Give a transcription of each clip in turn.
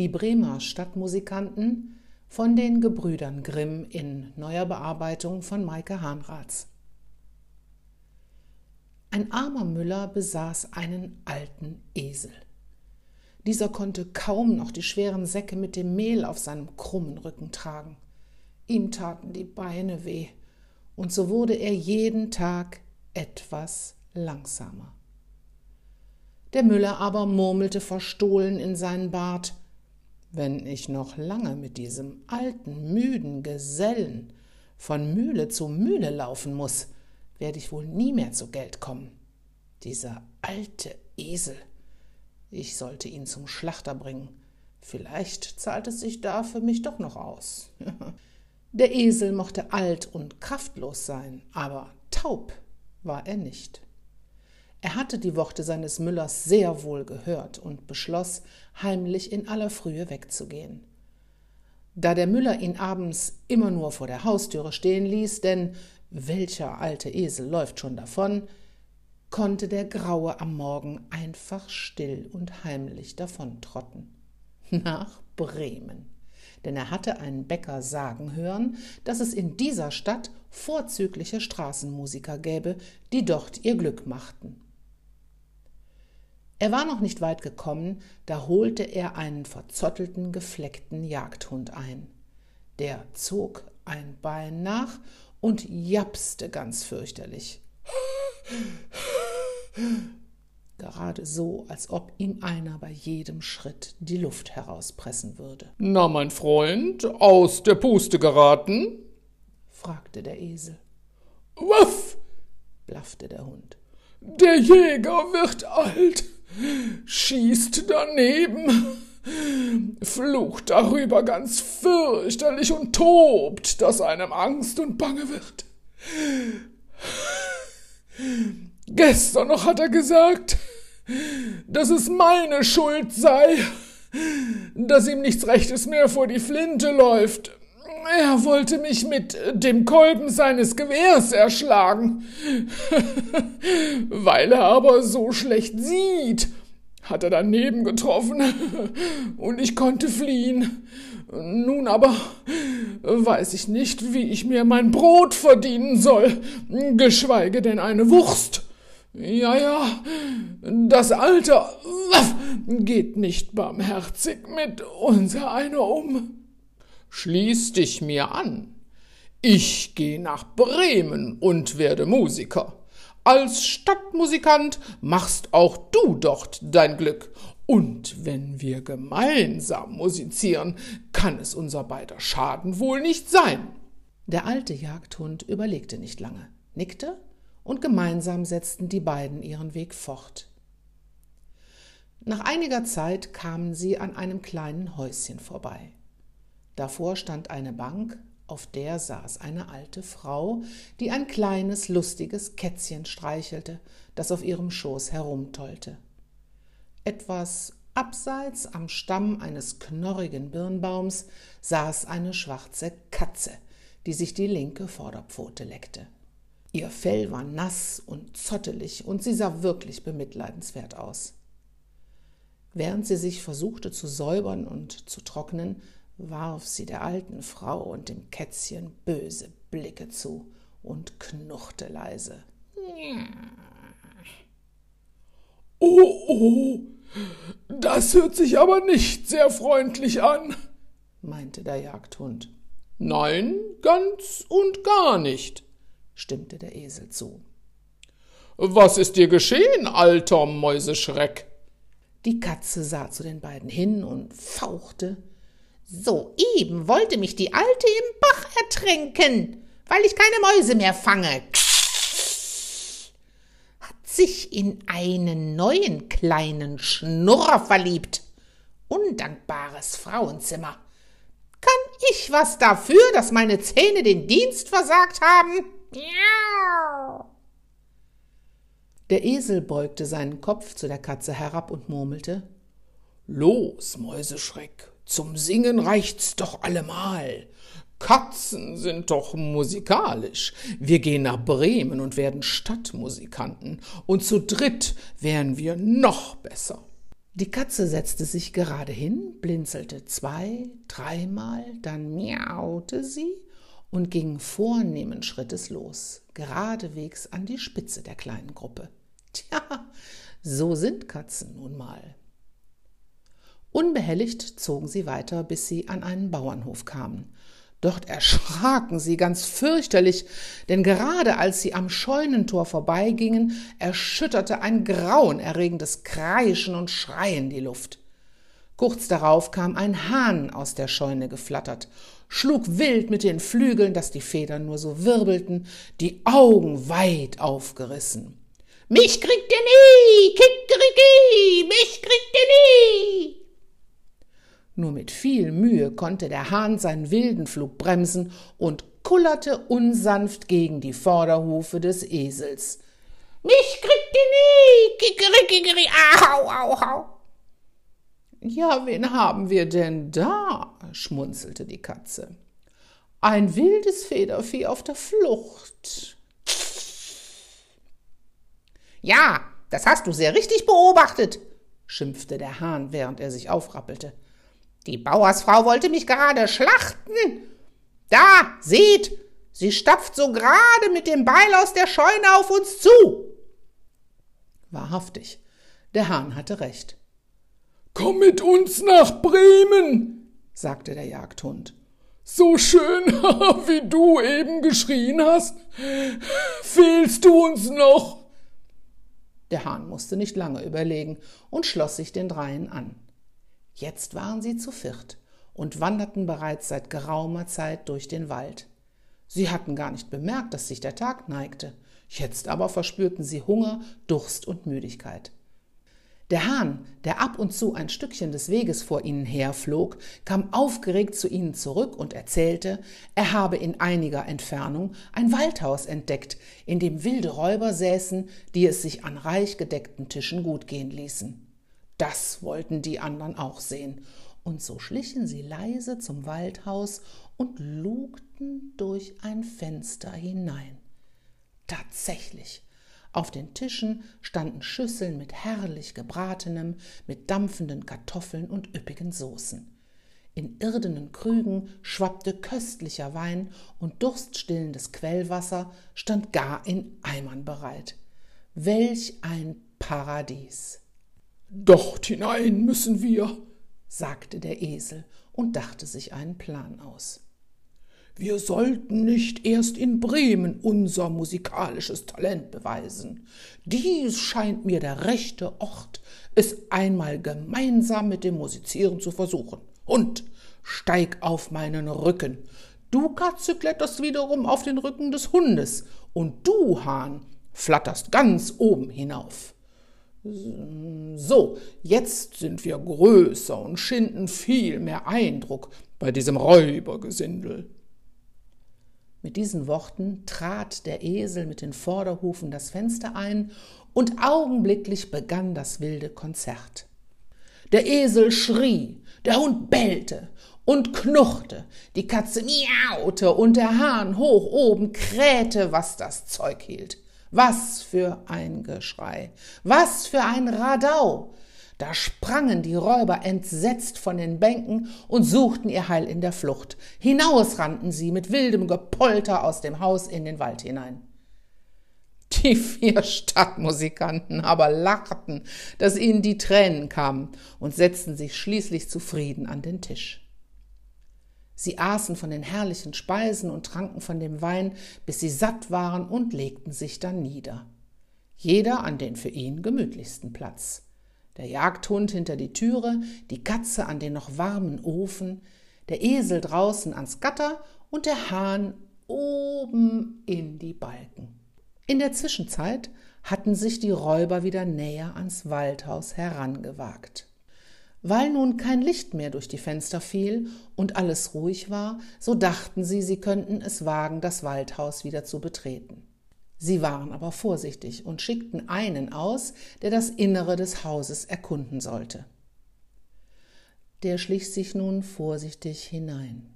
Die Bremer Stadtmusikanten von den Gebrüdern Grimm in neuer Bearbeitung von Maike Hahnratz. Ein armer Müller besaß einen alten Esel. Dieser konnte kaum noch die schweren Säcke mit dem Mehl auf seinem krummen Rücken tragen. Ihm taten die Beine weh, und so wurde er jeden Tag etwas langsamer. Der Müller aber murmelte verstohlen in seinen Bart Wenn ich noch lange mit diesem alten, müden Gesellen von Mühle zu Mühle laufen muss, werde ich wohl nie mehr zu Geld kommen. Dieser alte Esel. Ich sollte ihn zum Schlachter bringen. Vielleicht zahlt es sich da für mich doch noch aus. Der Esel mochte alt und kraftlos sein, aber taub war er nicht. Er hatte die Worte seines Müllers sehr wohl gehört und beschloss, heimlich in aller Frühe wegzugehen. Da der Müller ihn abends immer nur vor der Haustüre stehen ließ, denn welcher alte Esel läuft schon davon, konnte der Graue am Morgen einfach still und heimlich davontrotten. Nach Bremen denn er hatte einen Bäcker sagen hören, dass es in dieser Stadt vorzügliche Straßenmusiker gäbe, die dort ihr Glück machten. Er war noch nicht weit gekommen, da holte er einen verzottelten, gefleckten Jagdhund ein. Der zog ein Bein nach und japste ganz fürchterlich gerade so, als ob ihm einer bei jedem Schritt die Luft herauspressen würde. Na, mein Freund, aus der Puste geraten? fragte der Esel. Wuff! blaffte der Hund. Der Jäger wird alt, schießt daneben, flucht darüber ganz fürchterlich und tobt, dass einem Angst und Bange wird. Gestern noch hat er gesagt, dass es meine Schuld sei, dass ihm nichts Rechtes mehr vor die Flinte läuft. Er wollte mich mit dem Kolben seines Gewehrs erschlagen. Weil er aber so schlecht sieht, hat er daneben getroffen und ich konnte fliehen. Nun aber weiß ich nicht, wie ich mir mein Brot verdienen soll, geschweige denn eine Wurst. Ja, ja, das Alter geht nicht barmherzig mit unser einer um. Schließ dich mir an. Ich geh nach Bremen und werde Musiker. Als Stadtmusikant machst auch du dort dein Glück. Und wenn wir gemeinsam musizieren, kann es unser beider Schaden wohl nicht sein. Der alte Jagdhund überlegte nicht lange, nickte und gemeinsam setzten die beiden ihren Weg fort. Nach einiger Zeit kamen sie an einem kleinen Häuschen vorbei. Davor stand eine Bank, auf der saß eine alte Frau, die ein kleines, lustiges Kätzchen streichelte, das auf ihrem Schoß herumtollte. Etwas abseits am Stamm eines knorrigen Birnbaums saß eine schwarze Katze, die sich die linke Vorderpfote leckte. Ihr Fell war nass und zottelig und sie sah wirklich bemitleidenswert aus. Während sie sich versuchte zu säubern und zu trocknen, warf sie der alten Frau und dem Kätzchen böse Blicke zu und knurrte leise. Oh, oh, das hört sich aber nicht sehr freundlich an, meinte der Jagdhund. Nein, ganz und gar nicht, stimmte der Esel zu. Was ist dir geschehen, alter Mäuseschreck? Die Katze sah zu den beiden hin und fauchte. Soeben wollte mich die Alte im Bach ertränken, weil ich keine Mäuse mehr fange. Hat sich in einen neuen kleinen Schnurrer verliebt. Undankbares Frauenzimmer. Kann ich was dafür, dass meine Zähne den Dienst versagt haben? Der Esel beugte seinen Kopf zu der Katze herab und murmelte Los, Mäuseschreck, zum Singen reicht's doch allemal. Katzen sind doch musikalisch. Wir gehen nach Bremen und werden Stadtmusikanten, und zu dritt wären wir noch besser. Die Katze setzte sich gerade hin, blinzelte zwei, dreimal, dann miaute sie und ging vornehmen Schrittes los, geradewegs an die Spitze der kleinen Gruppe. Tja, so sind Katzen nun mal. Unbehelligt zogen sie weiter, bis sie an einen Bauernhof kamen. Dort erschraken sie ganz fürchterlich, denn gerade als sie am Scheunentor vorbeigingen, erschütterte ein grauenerregendes Kreischen und Schreien die Luft. Kurz darauf kam ein Hahn aus der Scheune geflattert, schlug wild mit den Flügeln, dass die Federn nur so wirbelten, die Augen weit aufgerissen. Mich kriegt ihr nie, Kikeriki, mich kriegt ihr nie! Nur mit viel Mühe konnte der Hahn seinen wilden Flug bremsen und kullerte unsanft gegen die Vorderhufe des Esels. Mich kriegt ihr nie! Kikerikikeri! Au, au, au! Ja, wen haben wir denn da? schmunzelte die Katze. Ein wildes Federvieh auf der Flucht. Ja, das hast du sehr richtig beobachtet, schimpfte der Hahn, während er sich aufrappelte. Die Bauersfrau wollte mich gerade schlachten. Da, seht, sie stapft so gerade mit dem Beil aus der Scheune auf uns zu. Wahrhaftig, der Hahn hatte recht. Komm mit uns nach Bremen, sagte der Jagdhund. So schön, wie du eben geschrien hast, fehlst du uns noch. Der Hahn musste nicht lange überlegen und schloss sich den dreien an. Jetzt waren sie zu viert und wanderten bereits seit geraumer Zeit durch den Wald. Sie hatten gar nicht bemerkt, dass sich der Tag neigte. Jetzt aber verspürten sie Hunger, Durst und Müdigkeit. Der Hahn, der ab und zu ein Stückchen des Weges vor ihnen herflog, kam aufgeregt zu ihnen zurück und erzählte, er habe in einiger Entfernung ein Waldhaus entdeckt, in dem wilde Räuber säßen, die es sich an reich gedeckten Tischen gut gehen ließen. Das wollten die anderen auch sehen. Und so schlichen sie leise zum Waldhaus und lugten durch ein Fenster hinein. Tatsächlich, auf den Tischen standen Schüsseln mit herrlich gebratenem, mit dampfenden Kartoffeln und üppigen Soßen. In irdenen Krügen schwappte köstlicher Wein und durststillendes Quellwasser stand gar in Eimern bereit. Welch ein Paradies! Dort hinein müssen wir, sagte der Esel und dachte sich einen Plan aus. Wir sollten nicht erst in Bremen unser musikalisches Talent beweisen. Dies scheint mir der rechte Ort, es einmal gemeinsam mit dem Musizieren zu versuchen. Und steig auf meinen Rücken. Du, Katze, kletterst wiederum auf den Rücken des Hundes, und du, Hahn, flatterst ganz oben hinauf. So, jetzt sind wir größer und schinden viel mehr Eindruck bei diesem Räubergesindel. Mit diesen Worten trat der Esel mit den Vorderhufen das Fenster ein, und augenblicklich begann das wilde Konzert. Der Esel schrie, der Hund bellte und knurrte, die Katze miaute und der Hahn hoch oben krähte, was das Zeug hielt. Was für ein Geschrei, was für ein Radau. Da sprangen die Räuber entsetzt von den Bänken und suchten ihr Heil in der Flucht. Hinaus rannten sie mit wildem Gepolter aus dem Haus in den Wald hinein. Die vier Stadtmusikanten aber lachten, dass ihnen die Tränen kamen und setzten sich schließlich zufrieden an den Tisch. Sie aßen von den herrlichen Speisen und tranken von dem Wein, bis sie satt waren und legten sich dann nieder. Jeder an den für ihn gemütlichsten Platz. Der Jagdhund hinter die Türe, die Katze an den noch warmen Ofen, der Esel draußen ans Gatter und der Hahn oben in die Balken. In der Zwischenzeit hatten sich die Räuber wieder näher ans Waldhaus herangewagt. Weil nun kein Licht mehr durch die Fenster fiel und alles ruhig war, so dachten sie, sie könnten es wagen, das Waldhaus wieder zu betreten. Sie waren aber vorsichtig und schickten einen aus, der das Innere des Hauses erkunden sollte. Der schlich sich nun vorsichtig hinein.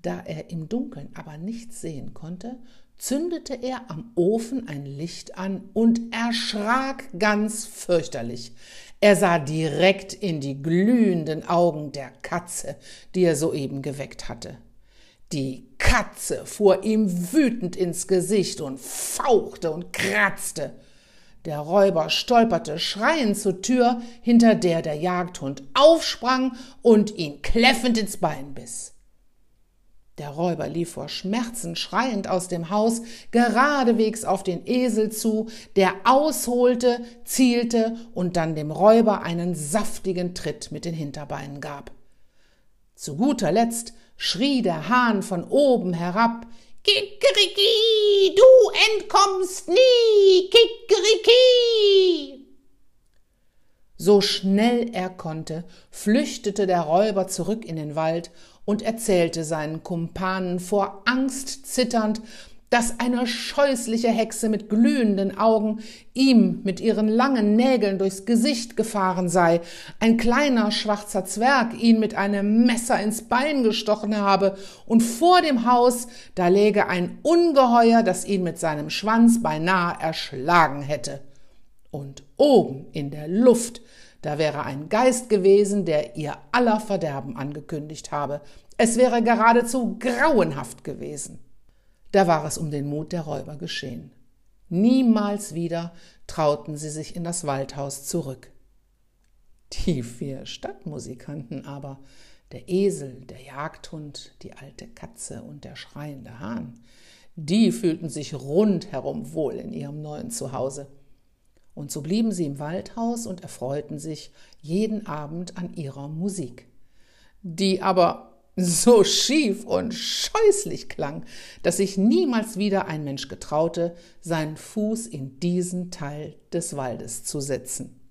Da er im Dunkeln aber nichts sehen konnte, zündete er am Ofen ein Licht an und erschrak ganz fürchterlich. Er sah direkt in die glühenden Augen der Katze, die er soeben geweckt hatte. Die Katze fuhr ihm wütend ins Gesicht und fauchte und kratzte. Der Räuber stolperte schreiend zur Tür, hinter der der Jagdhund aufsprang und ihn kläffend ins Bein biss. Der Räuber lief vor Schmerzen schreiend aus dem Haus geradewegs auf den Esel zu, der ausholte, zielte und dann dem Räuber einen saftigen Tritt mit den Hinterbeinen gab. Zu guter Letzt schrie der Hahn von oben herab Kikeriki, du entkommst nie, Kikeriki. So schnell er konnte, flüchtete der Räuber zurück in den Wald und erzählte seinen Kumpanen vor Angst zitternd, dass eine scheußliche Hexe mit glühenden Augen ihm mit ihren langen Nägeln durchs Gesicht gefahren sei, ein kleiner schwarzer Zwerg ihn mit einem Messer ins Bein gestochen habe, und vor dem Haus da läge ein Ungeheuer, das ihn mit seinem Schwanz beinahe erschlagen hätte. Und oben in der Luft, da wäre ein Geist gewesen, der ihr aller Verderben angekündigt habe. Es wäre geradezu grauenhaft gewesen. Da war es um den Mut der Räuber geschehen. Niemals wieder trauten sie sich in das Waldhaus zurück. Die vier Stadtmusikanten aber, der Esel, der Jagdhund, die alte Katze und der schreiende Hahn, die fühlten sich rundherum wohl in ihrem neuen Zuhause. Und so blieben sie im Waldhaus und erfreuten sich jeden Abend an ihrer Musik, die aber so schief und scheußlich klang, dass sich niemals wieder ein Mensch getraute, seinen Fuß in diesen Teil des Waldes zu setzen.